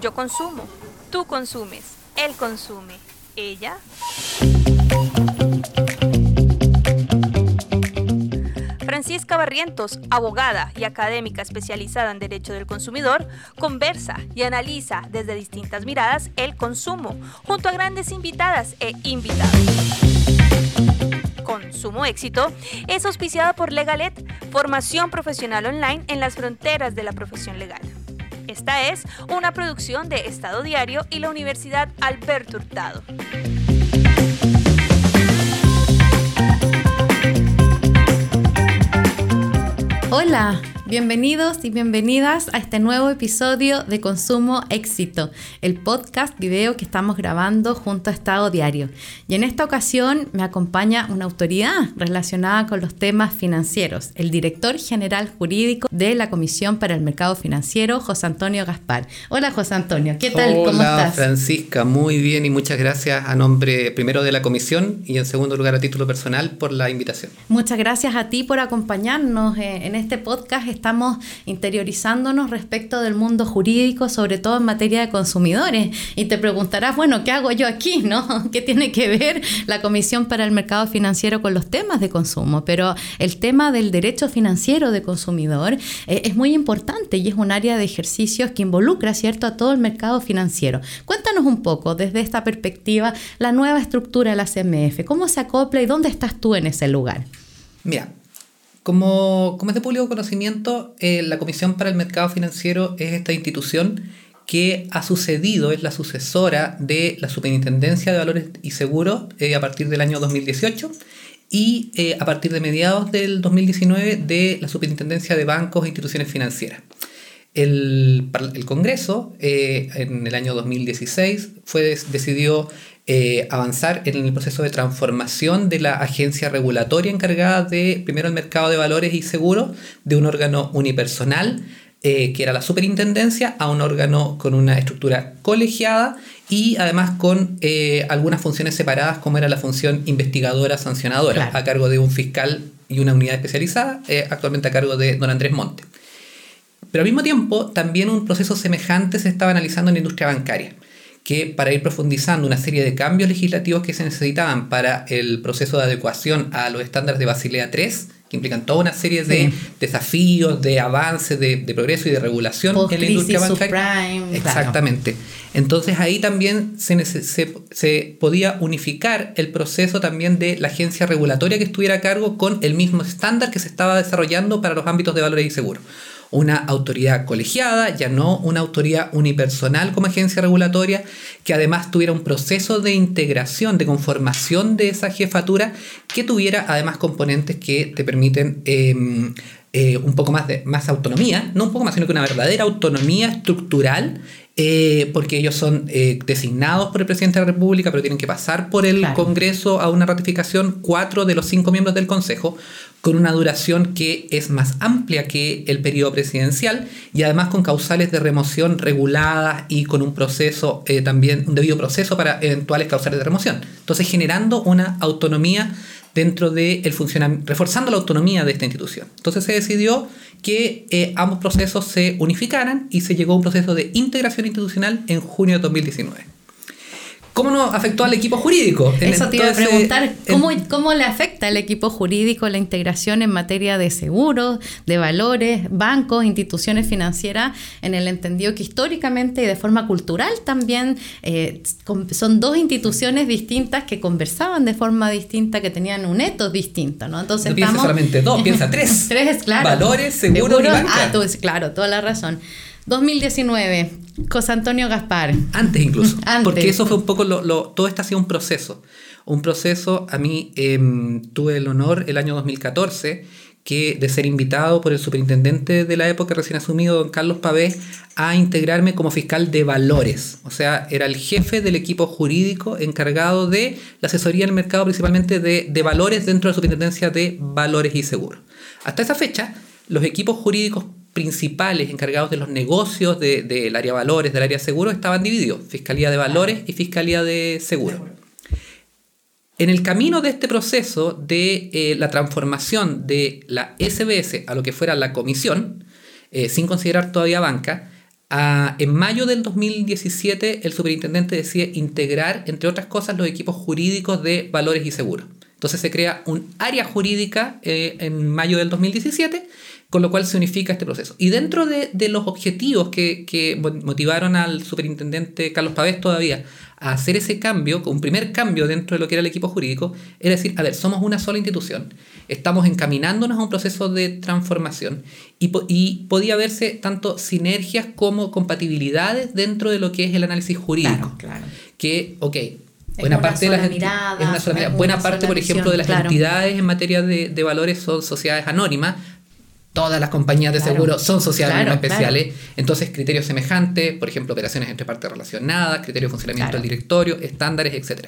Yo consumo, tú consumes, él consume, ella. Francisca Barrientos, abogada y académica especializada en Derecho del Consumidor, conversa y analiza desde distintas miradas el consumo, junto a grandes invitadas e invitados. Consumo Éxito es auspiciada por Legalet, formación profesional online en las fronteras de la profesión legal. Esta es una producción de Estado Diario y la Universidad Alberto Hurtado. Hola, bienvenidos y bienvenidas a este nuevo episodio de Consumo Éxito, el podcast video que estamos grabando junto a Estado Diario. Y en esta ocasión me acompaña una autoridad relacionada con los temas financieros, el director general jurídico de la Comisión para el Mercado Financiero, José Antonio Gaspar. Hola José Antonio, ¿qué tal? Hola, ¿Cómo estás? Francisca, muy bien y muchas gracias a nombre primero de la comisión y en segundo lugar a título personal por la invitación. Muchas gracias a ti por acompañarnos eh, en este podcast. Estamos interiorizándonos respecto del mundo jurídico, sobre todo en materia de consumidores. Y te preguntarás, bueno, ¿qué hago yo aquí? ¿No? ¿Qué tiene que ver la Comisión para el Mercado Financiero con los temas de consumo? Pero el tema del derecho financiero de consumidor eh, es muy importante y es un área de ejercicios que involucra, ¿cierto?, a todo el mercado financiero. Cuéntanos un poco desde esta perspectiva la nueva estructura de la CMF, cómo se acopla y dónde estás tú en ese lugar. Mira, como, como es de público conocimiento, eh, la Comisión para el Mercado Financiero es esta institución que ha sucedido, es la sucesora de la Superintendencia de Valores y Seguros eh, a partir del año 2018 y eh, a partir de mediados del 2019 de la Superintendencia de Bancos e Instituciones Financieras. El, el Congreso en el año 2016 fue, decidió eh, avanzar en el proceso de transformación de la agencia regulatoria encargada de, primero, el mercado de valores y seguros, de un órgano unipersonal, eh, que era la superintendencia, a un órgano con una estructura colegiada y además con eh, algunas funciones separadas, como era la función investigadora sancionadora, Claro. a cargo de un fiscal y una unidad especializada, actualmente a cargo de don Andrés Monte. Pero al mismo tiempo, también un proceso semejante se estaba analizando en la industria bancaria, que para ir profundizando una serie de cambios legislativos que se necesitaban para el proceso de adecuación a los estándares de Basilea III, que implican toda una serie de Sí. desafíos, de avances, de, de progreso y de regulación en la industria bancaria. subprime, claro. Exactamente. Entonces ahí también se, se podía unificar el proceso también de la agencia regulatoria que estuviera a cargo con el mismo estándar que se estaba desarrollando para los ámbitos de valores y seguros. Una autoridad colegiada, ya no una autoridad unipersonal como agencia regulatoria, que además tuviera un proceso de integración, de conformación de esa jefatura, que tuviera además componentes que te permiten em, eh, un poco más de más autonomía, no un poco más, sino que una verdadera autonomía estructural, eh, porque ellos son eh, designados por el presidente de la República, pero tienen que pasar por el Claro. Congreso a una ratificación, cuatro de los cinco miembros del Consejo, con una duración que es más amplia que el periodo presidencial y además con causales de remoción reguladas y con un proceso eh, también, un debido proceso para eventuales causales de remoción. Entonces generando una autonomía dentro del funcionamiento, reforzando la autonomía de esta institución. Entonces se decidió que eh, ambos procesos se unificaran y se llegó a un proceso de integración institucional en junio de 2019. ¿Cómo nos afectó al equipo jurídico? En Eso te iba a preguntar, en- ¿cómo, ¿cómo le afecta al equipo jurídico la integración en materia de seguros, de valores, bancos, instituciones financieras, en el entendido que históricamente y de forma cultural también eh, son dos instituciones distintas que conversaban de forma distinta, que tenían un ethos distinto, ¿no? Entonces No piensa estamos- solamente dos, piensa tres. Tres, claro. Valores, seguros y banca. Ah, tú, claro, toda la razón. 2019, José Antonio Gaspar. Antes incluso. Antes. Porque eso fue un poco lo, lo- todo esto ha sido un proceso. Un proceso, a mí em, tuve el honor el año 2014 que, de ser invitado por el superintendente de la época recién asumido, don Carlos Pavé, a integrarme como fiscal de valores. O sea, era el jefe del equipo jurídico encargado de la asesoría en el mercado, principalmente de, de valores dentro de la superintendencia de valores y seguros. Hasta esa fecha, los equipos jurídicos principales encargados de los negocios de- del área valores, del área seguro, estaban divididos, Fiscalía de Valores y Fiscalía de Seguro. En el camino de este proceso de eh, la transformación de la SBS a lo que fuera la comisión, eh, sin considerar todavía banca, en mayo del 2017, el superintendente decide integrar, entre otras cosas, los equipos jurídicos de valores y seguros. Entonces se crea un área jurídica eh, en mayo del 2017, con lo cual se unifica este proceso. Y dentro de, los objetivos que, que, motivaron al superintendente Carlos Pavés todavía a hacer ese cambio, un primer cambio dentro de lo que era el equipo jurídico, era decir, a ver, somos una sola institución, estamos encaminándonos a un proceso de transformación y, y podía verse tanto sinergias como compatibilidades dentro de lo que es el análisis jurídico. Claro, claro. Que, ok, buena parte de las mirada, buena parte, por ejemplo, de las entidades en materia de, de, valores son sociedades anónimas. Todas las compañías de seguro son sociedades especiales. Entonces, criterios semejantes, por ejemplo, operaciones entre partes relacionadas, criterios de funcionamiento del directorio, estándares, etc.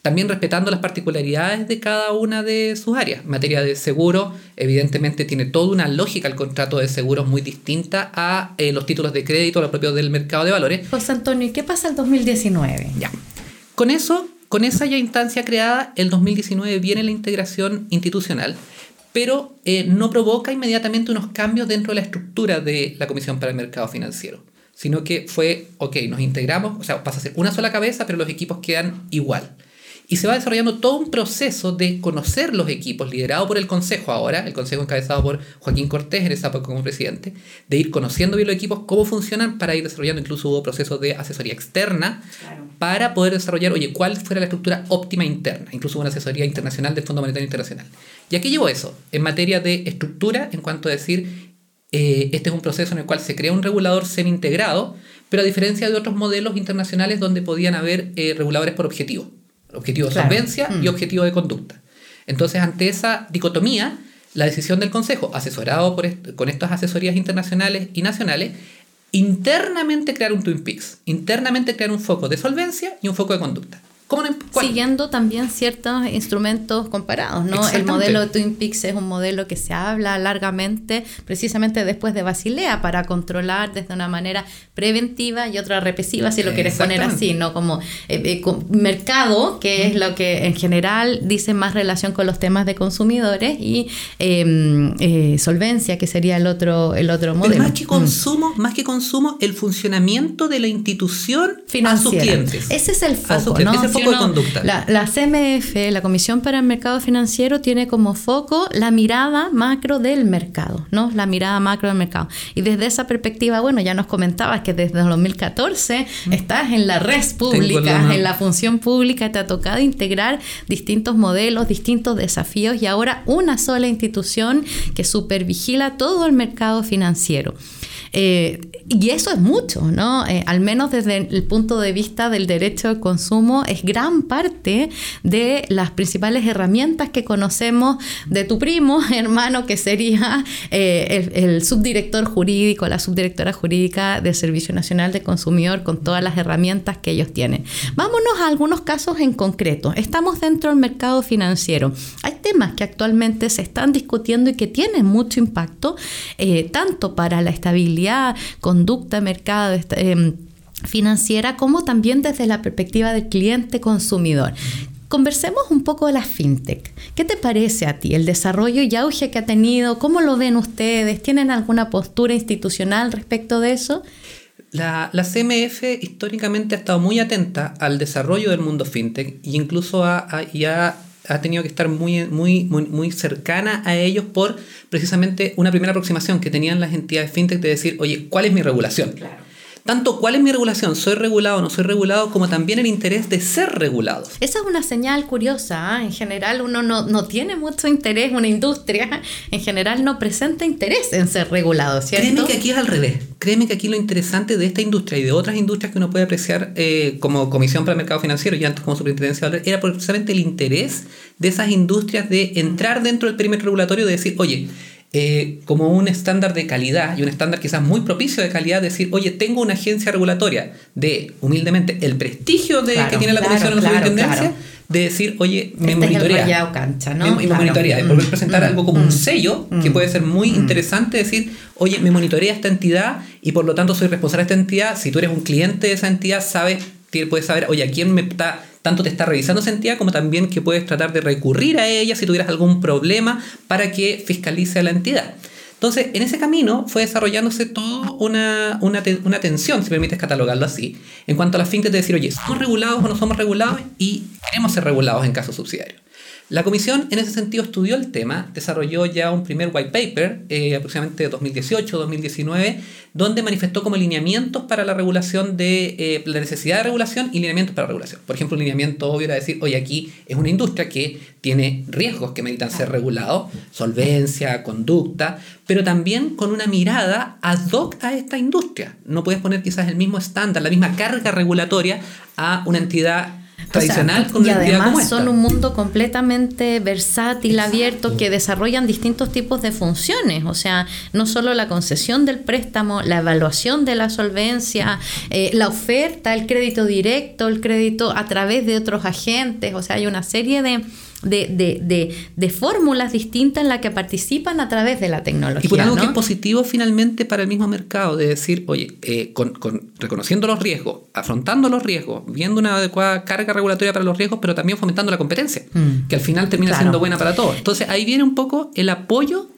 También respetando las particularidades de cada una de sus áreas. En materia de seguro, evidentemente tiene toda una lógica el contrato de seguros muy distinta a eh, los títulos de crédito, los propios del mercado de valores. José Antonio, ¿y qué pasa el 2019? Ya. Con eso, con esa ya instancia creada, el 2019 viene la integración institucional, pero eh, no provoca inmediatamente unos cambios dentro de la estructura de la Comisión para el Mercado Financiero, sino que fue, ok, nos integramos, o sea, pasa a ser una sola cabeza, pero los equipos quedan igual. Y se va desarrollando todo un proceso de conocer los equipos, liderado por el Consejo ahora, el Consejo encabezado por Joaquín Cortés en esa época como presidente, de ir conociendo bien los equipos, cómo funcionan, para ir desarrollando, incluso hubo procesos de asesoría externa, para poder desarrollar, oye, cuál fuera la estructura óptima interna, incluso hubo una asesoría internacional del Fondo Monetario Internacional. ¿Y aquí llevo eso? En materia de estructura, en cuanto a decir, eh, este es un proceso en el cual se crea un regulador semi-integrado, pero a diferencia de otros modelos internacionales donde podían haber eh, reguladores por objetivo objetivo de solvencia y mm. objetivo de conducta. Entonces, ante esa dicotomía, la decisión del Consejo, asesorado por con estas asesorías internacionales y nacionales, internamente crear un Twin Peaks, internamente crear un foco de solvencia y un foco de conducta. Siguiendo también ciertos instrumentos comparados, ¿no? El modelo de Twin Peaks es un modelo que se habla largamente precisamente después de Basilea para controlar desde una manera preventiva y otra represiva, si lo quieres poner así, ¿no? Como eh, eh, mercado, que es lo que en general dice más relación con los temas de consumidores, y em, eh, solvencia, que sería el otro, el otro modelo. más que mm. consumo, más que consumo, el funcionamiento de la institución Financiera. a sus clientes. Ese es el foco, ¿no? La, CMF, la Comisión para el Mercado Financiero, tiene como foco la mirada macro del mercado, ¿no? La mirada macro del mercado. Y desde esa perspectiva, bueno, ya nos comentabas que desde el 2014 mm. estás en la red pública, en la función pública, te ha tocado integrar distintos modelos, distintos desafíos y ahora una sola institución que supervigila todo el mercado financiero. Eh, y eso es mucho, ¿no? Eh, al menos desde el punto de vista del derecho al consumo, es gran parte de las principales herramientas que conocemos de tu primo, hermano, que sería eh, el, subdirector jurídico, la subdirectora jurídica del Servicio Nacional de Consumidor, con todas las herramientas que ellos tienen. Vámonos a algunos casos en concreto. Estamos dentro del mercado financiero. Hay temas que actualmente se están discutiendo y que tienen mucho impacto, tanto para la estabilidad conducta, mercado, em, financiera, como también desde la perspectiva del cliente consumidor. Conversemos un poco de la fintech. ¿Qué te parece a ti el desarrollo y auge que ha tenido? ¿Cómo lo ven ustedes? ¿Tienen alguna postura institucional respecto de eso? La, la, CMF históricamente ha estado muy atenta al desarrollo del mundo fintech e incluso ha, ha tenido que estar muy, muy, muy, muy cercana a ellos por precisamente una primera aproximación que tenían las entidades fintech de decir, oye, ¿cuál es mi regulación? Claro tanto cuál es mi regulación, soy regulado o no soy regulado, como también el interés de ser regulado. Esa es una señal curiosa. ¿ah? En general uno no, tiene mucho interés, una industria en general no presenta interés en ser regulado, ¿cierto? Créeme que aquí es al revés. Créeme que aquí lo interesante de esta industria y de otras industrias que uno puede apreciar eh, como Comisión para el Mercado Financiero y antes como Superintendencia era precisamente el interés de esas industrias de entrar dentro del perímetro regulatorio de decir, oye, eh, como un estándar de calidad y un estándar quizás muy propicio de calidad, decir, oye, tengo una agencia regulatoria de, humildemente, el prestigio de, que tiene la Comisión de la Superintendencia, de decir, oye, me este monitorea. cancha, ¿no? Me, monitorea, de poder mm, presentar mm, algo como un mm, sello, que puede ser muy interesante, decir, oye, me monitorea esta entidad y por lo tanto soy responsable de esta entidad. Si tú eres un cliente de esa entidad, sabes, puedes saber, oye, ¿a quién me está tanto te está revisando esa entidad como también que puedes tratar de recurrir a ella si tuvieras algún problema para que fiscalice a la entidad. Entonces, en ese camino fue desarrollándose todo una, una, una tensión, si permites catalogarlo así, en cuanto a las fintech de decir, oye, ¿somos regulados o no somos regulados? Y queremos ser regulados en casos subsidiarios. La comisión en ese sentido estudió el tema, desarrolló ya un primer white paper, eh, aproximadamente 2018-2019, donde manifestó como lineamientos para la regulación de eh, la necesidad de regulación y lineamientos para la regulación. Por ejemplo, un lineamiento obvio era decir, oye, aquí es una industria que tiene riesgos que meritan ser regulados, solvencia, conducta, pero también con una mirada ad hoc a esta industria. No puedes poner quizás el mismo estándar, la misma carga regulatoria a una entidad tradicional y además son un mundo completamente versátil, abierto, que desarrollan distintos tipos de funciones. O sea, no solo la concesión del préstamo, la evaluación de la solvencia, eh, la oferta, el crédito directo, el crédito a través de otros agentes. O sea, hay una serie de de, de, de, de, fórmulas distintas en las que participan a través de la tecnología. Y por algo que es positivo finalmente para el mismo mercado, de decir, oye, eh, con, con, reconociendo los riesgos, afrontando los riesgos, viendo una adecuada carga regulatoria para los riesgos, pero también fomentando la competencia, mm. que al final termina siendo buena para todos. Entonces ahí viene un poco el apoyo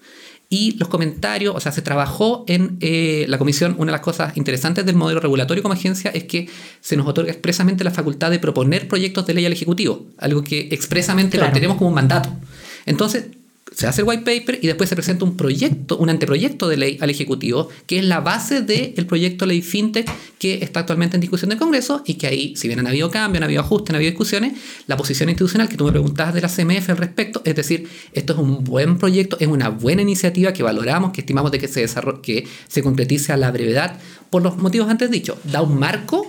y los comentarios, o sea, se trabajó en eh, la comisión, una de las cosas interesantes del modelo regulatorio como agencia es que se nos otorga expresamente la facultad de proponer proyectos de ley al Ejecutivo, algo que expresamente lo tenemos como un mandato. Entonces, se hace el white paper y después se presenta un proyecto, un anteproyecto de ley al Ejecutivo, que es la base del proyecto de ley FinTech que está actualmente en discusión del Congreso y que ahí, si bien han habido cambios, han habido ajustes, han habido discusiones, la posición institucional que tú me preguntabas de la CMF al respecto, es decir, esto es un buen proyecto, es una buena iniciativa que valoramos, que estimamos de que se, que se concretice a la brevedad, por los motivos antes dichos. Da un marco,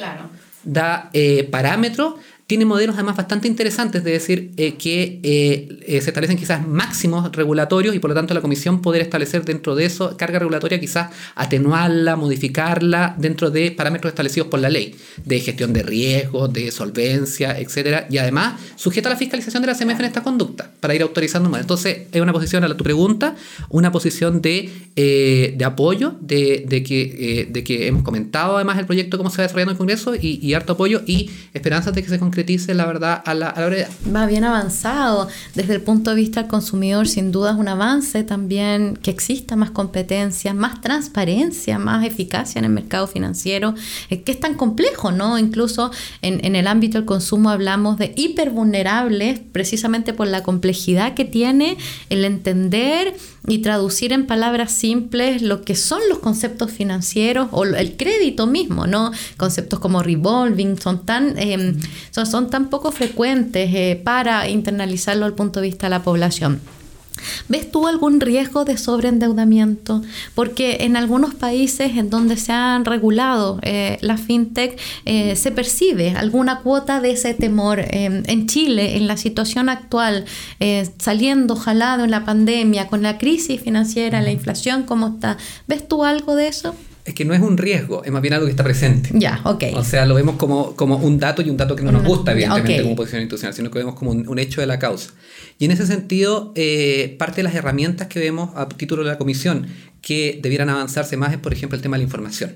da eh, parámetros tiene modelos además bastante interesantes de decir eh, que eh, eh, se establecen quizás máximos regulatorios y por lo tanto la comisión poder establecer dentro de eso carga regulatoria quizás atenuarla, modificarla dentro de parámetros establecidos por la ley de gestión de riesgos, de solvencia, etcétera y además sujeta a la fiscalización de la CMF en esta conducta para ir autorizando más. Entonces es una posición a tu pregunta, una posición de, de apoyo, de, de que, de que hemos comentado además el proyecto cómo se va desarrollando en el Congreso y, y harto apoyo y esperanzas de que se concretice la verdad a la, a Va bien avanzado. Desde el punto de vista del consumidor, sin duda es un avance también que exista más competencia, más transparencia, más eficacia en el mercado financiero, que es tan complejo, ¿no? Incluso en, en el ámbito del consumo hablamos de hipervulnerables precisamente por la complejidad que tiene el entender y traducir en palabras simples lo que son los conceptos financieros o el crédito mismo, ¿no? Conceptos como revolving son tan, em, son, son, tan poco frecuentes eh, para internalizarlo al punto de vista de la población. ¿Ves tú algún riesgo de sobreendeudamiento? Porque en algunos países en donde se han regulado eh, la fintech eh, se percibe alguna cuota de ese temor. Eh, en Chile, en la situación actual, saliendo jalado en la pandemia, con la crisis financiera, la inflación, ¿cómo está? ¿Ves tú algo de eso? Es que no es un riesgo, es más bien algo que está presente. Ya, ok. O sea, lo vemos como, como un dato y un dato que no nos gusta, evidentemente, como posición institucional, sino que vemos como un, hecho de la causa. Y en ese sentido, eh, parte de las herramientas que vemos a título de la comisión que debieran avanzarse más es, por ejemplo, el tema de la información.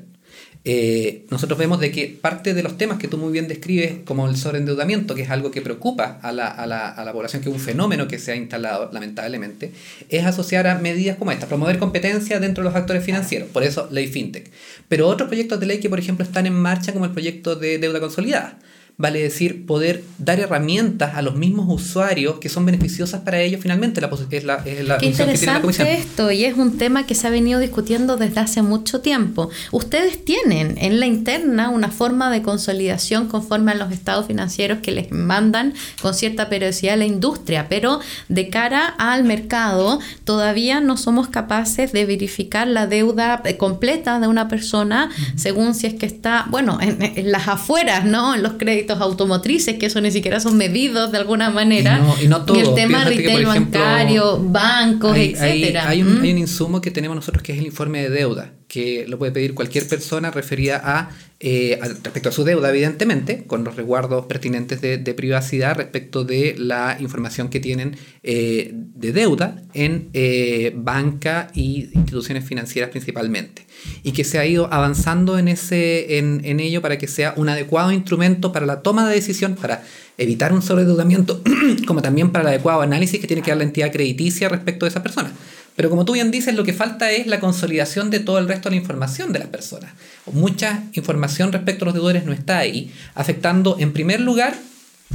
Eh, nosotros vemos de que parte de los temas que tú muy bien describes, como el sobreendeudamiento, que es algo que preocupa a la, a, la, a la, población, que es un fenómeno que se ha instalado lamentablemente, es asociar a medidas como esta, promover competencia dentro de los actores financieros, por eso ley FinTech. Pero otros proyectos de ley que, por ejemplo, están en marcha, como el proyecto de deuda consolidada vale decir poder dar herramientas a los mismos usuarios que son beneficiosas para ellos finalmente la, es la, es la Qué interesante esto y es un tema que se ha venido discutiendo desde hace mucho tiempo. Ustedes tienen en la interna una forma de consolidación conforme a los estados financieros que les mandan con cierta periodicidad a la industria, pero de cara al mercado todavía no somos capaces de verificar la deuda completa de una persona según si es que está, bueno, en, en las afueras, ¿no? En los créditos automotrices, que eso ni siquiera son medidos de alguna manera. Y, no, todo. el tema retail bancario, bancos, hay, etcétera. Hay, un, hay, un, insumo que tenemos nosotros que es el informe de deuda, que lo puede pedir cualquier persona referida a eh, respecto a su deuda, evidentemente, con los resguardos pertinentes de, privacidad respecto de la información que tienen eh, de deuda en eh, banca y instituciones financieras principalmente. Y que se ha ido avanzando en, ese, en, en ello para que sea un adecuado instrumento para la toma de decisión, para evitar un sobreendeudamiento, como también para el adecuado análisis que tiene que dar la entidad crediticia respecto de esa persona Pero como tú bien dices, lo que falta es la consolidación de todo el resto de la información de las personas. Mucha información respecto a los deudores no está ahí, afectando en primer lugar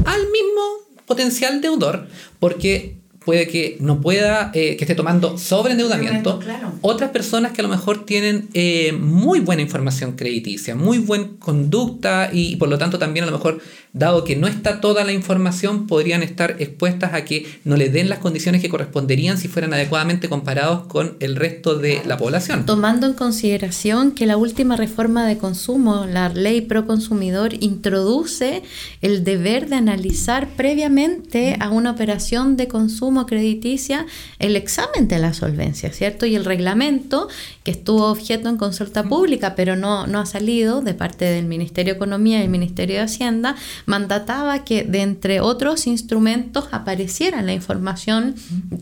al mismo potencial deudor, porque puede que no pueda, eh, que esté tomando sobreendeudamiento. Claro. Otras personas que a lo mejor tienen eh, muy buena información crediticia, muy buena conducta y, por lo tanto también a lo mejor dado que no está toda la información, podrían estar expuestas a que no les den las condiciones que corresponderían si fueran adecuadamente comparados con el resto de la población. Tomando en consideración que la última reforma de consumo, la ley pro consumidor, introduce el deber de analizar previamente a una operación de consumo crediticia el examen de la solvencia, ¿cierto? Y el reglamento que estuvo objeto en consulta pública, pero no, no ha salido de parte del Ministerio de Economía y el Ministerio de Hacienda, mandataba que de entre otros instrumentos apareciera la información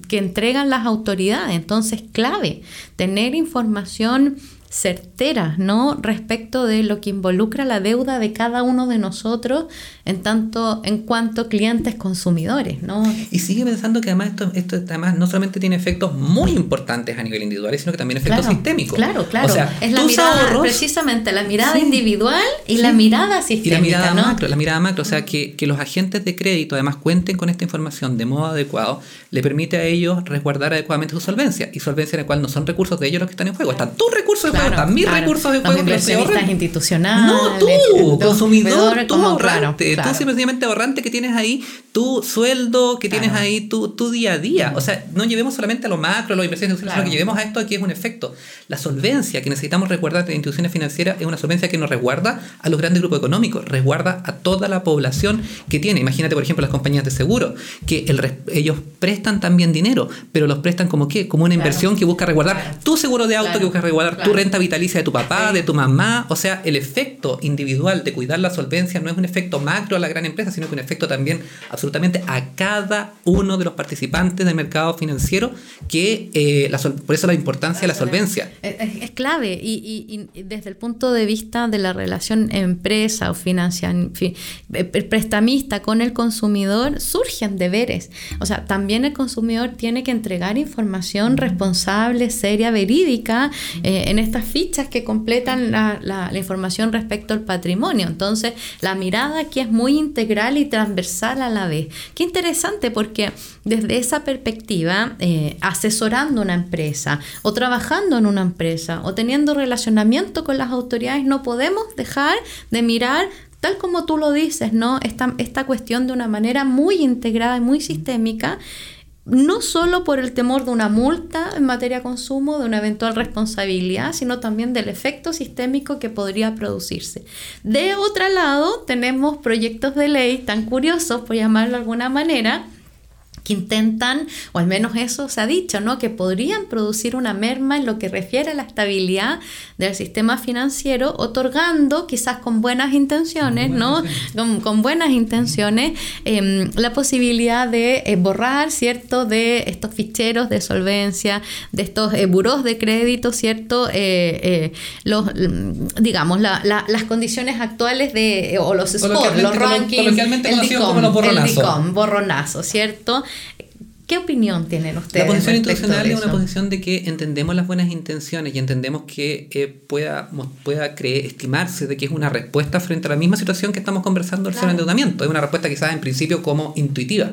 que entregan las autoridades. Entonces, clave, tener información certeras, ¿no? Respecto de lo que involucra la deuda de cada uno de nosotros en tanto en cuanto clientes consumidores, ¿no? Y sigue pensando que además esto, esto además no solamente tiene efectos muy importantes a nivel individual, sino que también efectos sistémicos. Claro, claro. O sea, es la mirada, precisamente la mirada individual y la mirada sistémica. Y la mirada macro, la mirada macro, o sea, que, que los agentes de crédito además cuenten con esta información de modo adecuado, le permite a ellos resguardar adecuadamente su solvencia. Y solvencia en la cual no son recursos de ellos los que están en juego, están tus recursos de claro, mis recursos de juego. Los inversionistas institucionales. No, tú, consumidor, tú ahorrante, tú simplemente ahorrante que tienes ahí, tu sueldo que tienes ahí, tu, tu día a día. O sea, no llevemos solamente a lo macro, a los inversiones sino que llevemos a esto aquí es un efecto. La solvencia que necesitamos resguardar de instituciones financieras es una solvencia que nos resguarda a los grandes grupos económicos, resguarda a toda la población que tiene. Imagínate, por ejemplo, las compañías de seguro, que el, ellos prestan también dinero, pero los prestan como qué? Como una inversión que busca resguardar tu seguro de auto, que busca resguardar tu renta vitalicia de tu papá, de tu mamá. O sea, el efecto individual de cuidar la solvencia no es un efecto macro a la gran empresa, sino que un efecto también absolutamente a cada uno de los participantes del mercado financiero, que eh, por eso la importancia de la solvencia. Es, clave y, desde el punto de vista de la relación empresa o financiera, el prestamista con el consumidor, surgen deberes. O sea, también el consumidor tiene que entregar información responsable, seria, verídica eh, en estas fichas que completan la, información respecto al patrimonio. Entonces, la mirada aquí es muy integral y transversal a la vez. Qué interesante porque desde esa perspectiva, eh, asesorando una empresa o trabajando en una empresa o teniendo relacionamiento con las autoridades, no podemos dejar de mirar tal como tú lo dices, ¿no? Esta, esta cuestión de una manera muy integrada y muy sistémica no solo por el temor de una multa en materia de consumo, de una eventual responsabilidad, sino también del efecto sistémico que podría producirse. De otro lado, tenemos proyectos de ley tan curiosos, por llamarlo de alguna manera, que intentan, o al menos eso se ha dicho, ¿no? que podrían producir una merma en lo que refiere a la estabilidad del sistema financiero, otorgando, quizás con buenas intenciones, ¿no? Con, buenas intenciones, em, la posibilidad de eh, borrar, ¿cierto?, de estos ficheros de solvencia, de estos eh, buros de crédito, ¿cierto?, eh, los, mm, digamos, las condiciones actuales de, o los scores, los rankings, el DICOM, el DICOM, borronazo, ¿cierto? ¿Qué opinión tienen ustedes? La posición institucional es una posición de que entendemos las buenas intenciones y entendemos que eh, pueda, pueda creer, estimarse de que es una respuesta frente a la misma situación que estamos conversando del endeudamiento. Es una respuesta quizás en principio como intuitiva,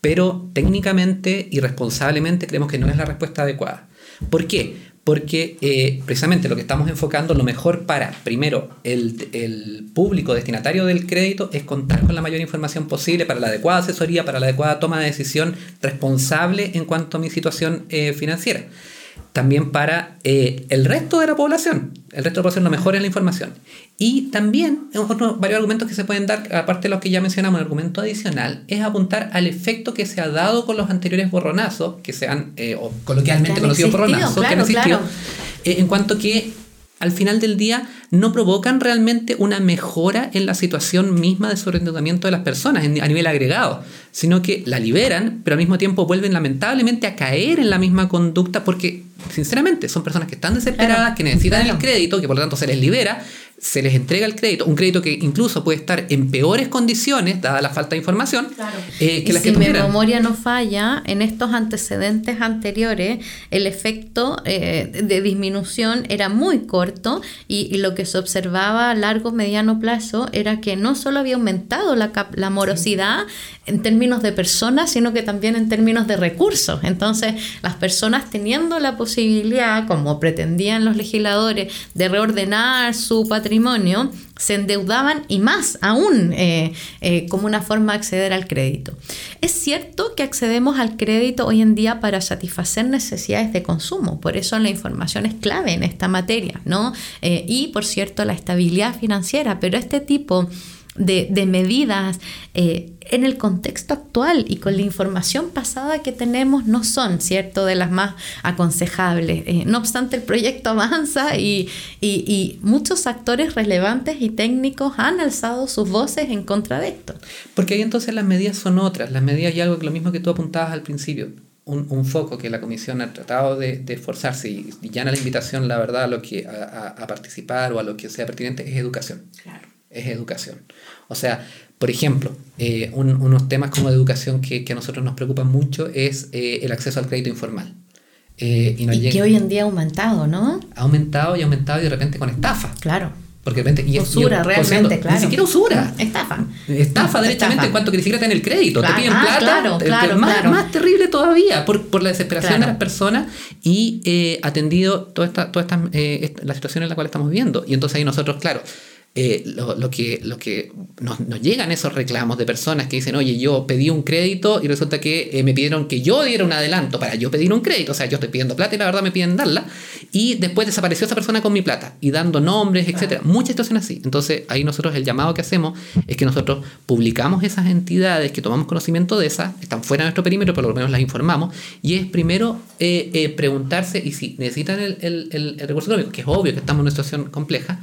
pero técnicamente y responsablemente creemos que no es la respuesta adecuada. ¿Por qué? Porque eh, precisamente lo que estamos enfocando, lo mejor para, primero, el, público destinatario del crédito es contar con la mayor información posible para la adecuada asesoría, para la adecuada toma de decisión responsable en cuanto a mi situación eh, financiera también para eh, el resto de la población. El resto de la población no mejora la información. Y también, otros varios argumentos que se pueden dar, aparte de los que ya mencionamos, el argumento adicional es apuntar al efecto que se ha dado con los anteriores borronazos, que se han, eh, o coloquialmente conocidos borronazos, que han existido, eh, en cuanto que al final del día no provocan realmente una mejora en la situación misma de sobreendeudamiento de las personas a nivel agregado, sino que la liberan, pero al mismo tiempo vuelven lamentablemente a caer en la misma conducta porque, sinceramente, son personas que están desesperadas, que necesitan el crédito, que por lo tanto se les libera, se les entrega el crédito, un crédito que incluso puede estar en peores condiciones, dada la falta de información, eh, que y si mi memoria no falla, en estos antecedentes anteriores, el efecto eh, de disminución era muy corto y, lo que se observaba a largo, mediano plazo era que no solo había aumentado la, la morosidad en términos de personas, sino que también en términos de recursos. Entonces, las personas teniendo la posibilidad, como pretendían los legisladores, de reordenar su patrimonio, se endeudaban y más aún eh, eh, como una forma de acceder al crédito. Es cierto que accedemos al crédito hoy en día para satisfacer necesidades de consumo, por eso la información es clave en esta materia, ¿no? Eh, y por cierto, la estabilidad financiera, pero este tipo medidas eh, en el contexto actual y con la información pasada que tenemos no son, ¿cierto?, de las más aconsejables. Eh, no obstante, el proyecto avanza y, muchos actores relevantes y técnicos han alzado sus voces en contra de esto. Porque ahí entonces las medidas son otras, las medidas y algo que lo mismo que tú apuntabas al principio. Un, foco que la comisión ha tratado de, esforzarse y, ya en la invitación, la verdad, a, lo que, a, a participar o a lo que sea pertinente es educación. Claro es educación. O sea, por ejemplo, eh, unos temas como de educación que, a nosotros nos preocupan mucho es eh, el acceso al crédito informal. Eh, y, que hoy en día ha aumentado, ¿no? Ha aumentado y ha aumentado y de repente con estafa. Claro. Porque de repente. Y usura, realmente, claro. Ni siquiera usura. Estafa. Estafa, derechamente, en cuanto que ni siquiera tener el crédito. Te piden ah, plata. Claro, claro, más, más, terrible todavía por, por la desesperación de las personas y atendido toda esta, toda esta, la situación en la cual estamos viviendo. Y entonces ahí nosotros, claro eh, lo, que, lo que nos, llegan esos reclamos de personas que dicen, oye, yo pedí un crédito y resulta que eh, me pidieron que yo diera un adelanto para yo pedir un crédito, o sea, yo estoy pidiendo plata y la verdad me piden darla, y después desapareció esa persona con mi plata y dando nombres, etcétera. Muchas situaciones así. Entonces, ahí nosotros el llamado que hacemos es que nosotros publicamos esas entidades que tomamos conocimiento de esas, están fuera de nuestro perímetro, pero por lo menos las informamos, y es primero eh, preguntarse, y si necesitan el, el, el recurso económico, que es obvio que estamos en una situación compleja,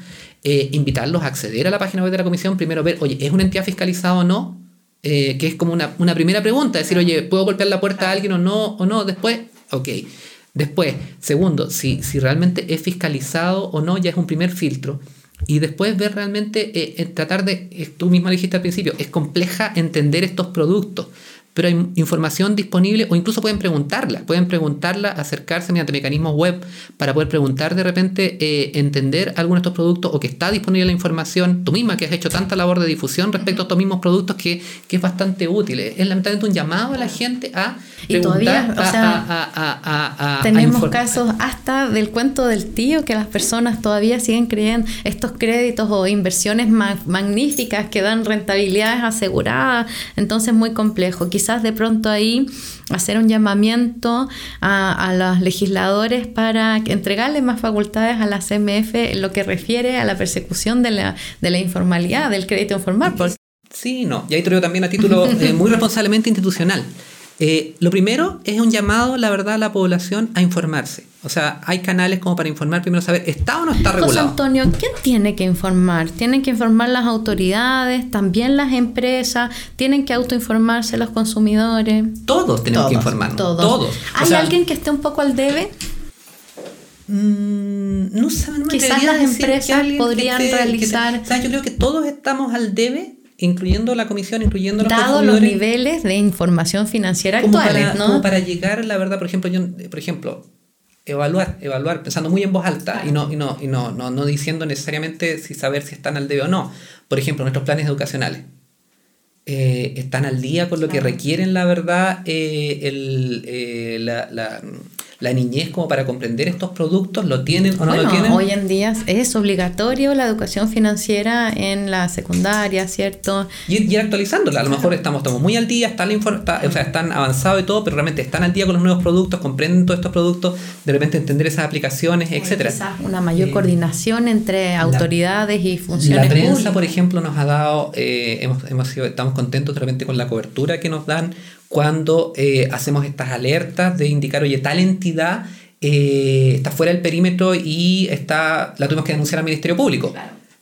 eh, invitarlos a acceder a la página web de la comisión, primero ver, oye, ¿es una entidad fiscalizada o no? Eh, que es como una, primera pregunta, decir, oye, ¿puedo golpear la puerta a alguien o no? O no, después, ok. Después, segundo, si, si realmente es fiscalizado o no, ya es un primer filtro. Y después ver realmente, eh, tratar de, tú misma dijiste al principio, es compleja entender estos productos pero hay información disponible o incluso pueden preguntarla, pueden preguntarla, acercarse mediante mecanismos web para poder preguntar de repente, eh, entender algunos de estos productos o que está disponible la información, tú misma que has hecho tanta labor de difusión respecto a estos mismos productos que, que es bastante útil. Es lamentablemente un llamado a la gente a... Y todavía, o sea, tenemos casos hasta del cuento del tío que las personas todavía siguen creyendo estos créditos o inversiones magníficas que dan rentabilidades aseguradas, entonces muy complejo. Quizás de pronto ahí hacer un llamamiento a, los legisladores para entregarle más facultades a la CMF en lo que refiere a la persecución de la, de la informalidad, del crédito informal. Sí, no, y ahí te también a título eh, muy responsablemente institucional. Eh, lo primero es un llamado, la verdad, a la población a informarse. O sea, hay canales como para informar, primero saber, ¿está o no está regulado? José Antonio, ¿quién tiene que informar? ¿Tienen que informar las autoridades, también las empresas? ¿Tienen que autoinformarse los consumidores? Todos tenemos que informarnos. Todos. ¿Hay alguien que esté un poco al debe? Mm, no sé, no Quizás las empresas podrían realizar. o sea, yo creo que todos estamos al debe incluyendo la comisión, incluyendo los Dado los niveles de información financiera actuales, ¿no? Como para llegar, la verdad, por ejemplo, yo, por ejemplo, evaluar, evaluar, pensando muy en voz alta y, no, y, no, y no, no, no diciendo necesariamente si saber si están al debe o no. Por ejemplo, nuestros planes educacionales. Eh, están al día con lo que requieren, la verdad, eh, el, eh, la, la la niñez como para comprender estos productos? ¿Lo tienen o no lo tienen? Hoy en día es obligatorio la educación financiera en la secundaria, ¿cierto? Y ir, actualizándola. A lo mejor estamos, estamos muy al día, están, o sea, están avanzados y todo, pero realmente están al día con los nuevos productos, comprenden todos estos productos, de repente entender esas aplicaciones, etcétera. una mayor eh, coordinación entre autoridades y funcionarios. La prensa, por ejemplo, nos ha dado, eh, hemos, hemos sido, estamos contentos de repente con la cobertura que nos dan cuando eh, hacemos estas alertas de indicar, oye, tal entidad eh, está fuera del perímetro y está, la tuvimos que denunciar al Ministerio Público.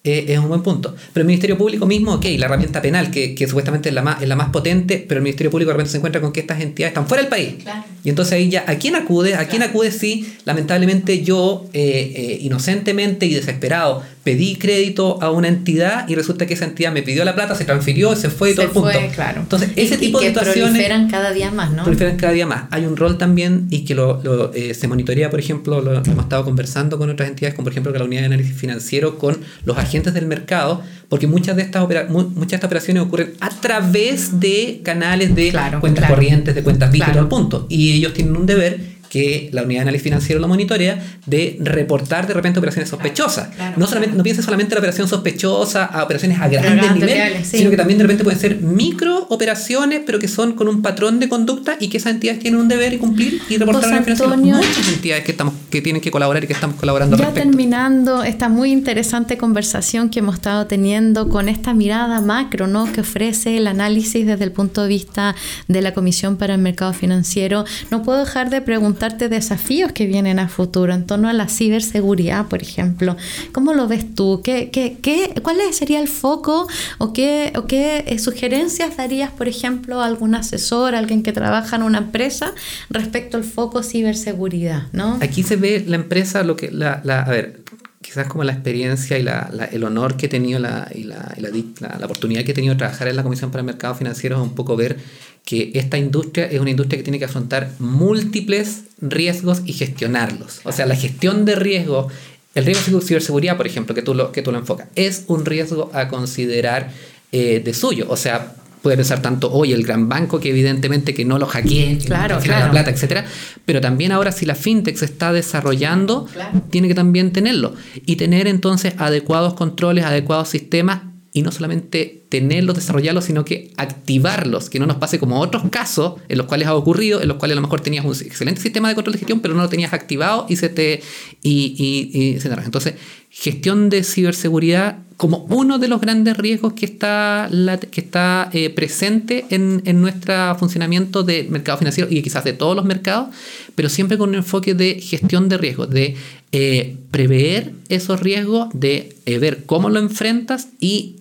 Eh, es un buen punto. Pero el Ministerio Público mismo, ok, la herramienta penal, que, que supuestamente es la, más, es la más potente, pero el Ministerio Público de repente se encuentra con que estas entidades están fuera del país. Y entonces ahí ya, ¿a quién acude? ¿A quién acude si lamentablemente yo, eh, eh, inocentemente y desesperado, pedí crédito a una entidad y resulta que esa entidad me pidió la plata, se transfirió, se fue y todo el punto. Claro. Entonces, ese tipo de situaciones. proliferan cada día más, ¿no? Proliferan cada día más. Hay un rol también y que lo, lo eh, se monitorea, por ejemplo, lo, hemos estado conversando con otras entidades, como por ejemplo con la unidad de análisis financiero, con los agentes del mercado, porque muchas de estas, muchas de estas operaciones ocurren a través de canales de cuentas corrientes, de cuentas todo el punto. Y ellos tienen un deber que la unidad de análisis financiero lo monitorea, de reportar de repente operaciones sospechosas. No, solamente, no piense solamente en la operación sospechosa a operaciones a grandes niveles, sino que también de repente pueden ser micro operaciones, pero que son con un patrón de conducta y que esas entidades tienen un deber y cumplir y reportar a la. Muchas entidades que, estamos, que tienen que colaborar y que estamos colaborando. Ya terminando esta muy interesante conversación que hemos estado teniendo con esta mirada macro ¿no? que ofrece el análisis desde el punto de vista de la Comisión para el Mercado Financiero, no puedo dejar de preguntar desafíos que vienen a futuro en torno a la ciberseguridad, por ejemplo. ¿Cómo lo ves tú? ¿Qué, qué, qué, ¿Cuál sería el foco o qué, o qué eh, sugerencias darías, por ejemplo, a algún asesor, a alguien que trabaja en una empresa respecto al foco ciberseguridad? ¿no? Aquí se ve la empresa, lo que la, la a ver, quizás como la experiencia y la, el honor que he tenido la, y la, la, la, oportunidad que he tenido de trabajar en la Comisión para el Mercado Financiero es un poco ver que esta industria es una industria que tiene que afrontar múltiples riesgos y gestionarlos. O sea, la gestión de riesgo, el riesgo de ciberseguridad, por ejemplo, que tú lo, que tú lo enfocas, es un riesgo a considerar eh, de suyo. O sea, puede pensar tanto hoy el gran banco que evidentemente que no lo hackee, claro, que la plata, etcétera, pero también ahora si la fintech se está desarrollando, tiene que también tenerlo y tener entonces adecuados controles, adecuados sistemas y no solamente tenerlos, desarrollarlos, sino que activarlos, que no nos pase como otros casos en los cuales ha ocurrido, en los cuales a lo mejor tenías un excelente sistema de control de gestión, pero no lo tenías activado y se te... Y, y, se Entonces, gestión de ciberseguridad como uno de los grandes riesgos que está, que está eh, presente en, en nuestro funcionamiento del mercado financiero y quizás de todos los mercados, pero siempre con un enfoque de gestión de riesgos, de eh, prever esos riesgos, de eh, ver cómo lo enfrentas y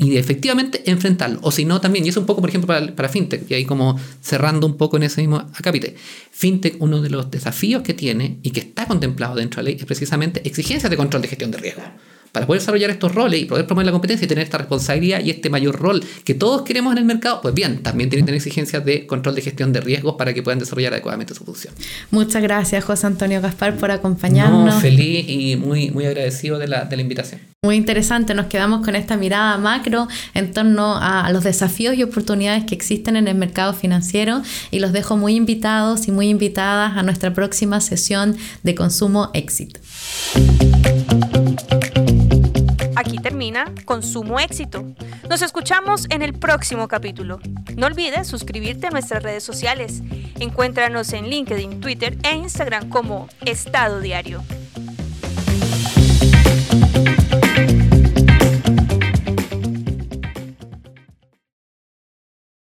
y efectivamente enfrentarlo. O si no, también, y eso un poco, por ejemplo, para, para FinTech, y ahí como cerrando un poco en ese mismo acápite. FinTech, uno de los desafíos que tiene y que está contemplado dentro de la ley es precisamente exigencias de control de gestión de riesgo para poder desarrollar estos roles y poder promover la competencia y tener esta responsabilidad y este mayor rol que todos queremos en el mercado, pues bien, también tienen que tener exigencias de control de gestión de riesgos para que puedan desarrollar adecuadamente su función. Muchas gracias, José Antonio Gaspar, por acompañarnos. No, feliz y muy, muy agradecido de la, de la invitación. Muy interesante, nos quedamos con esta mirada macro en torno a los desafíos y oportunidades que existen en el mercado financiero y los dejo muy invitados y muy invitadas a nuestra próxima sesión de Consumo Éxito. Termina Consumo Éxito. Nos escuchamos en el próximo capítulo. No olvides suscribirte a nuestras redes sociales. Encuéntranos en LinkedIn, Twitter e Instagram como Estado Diario.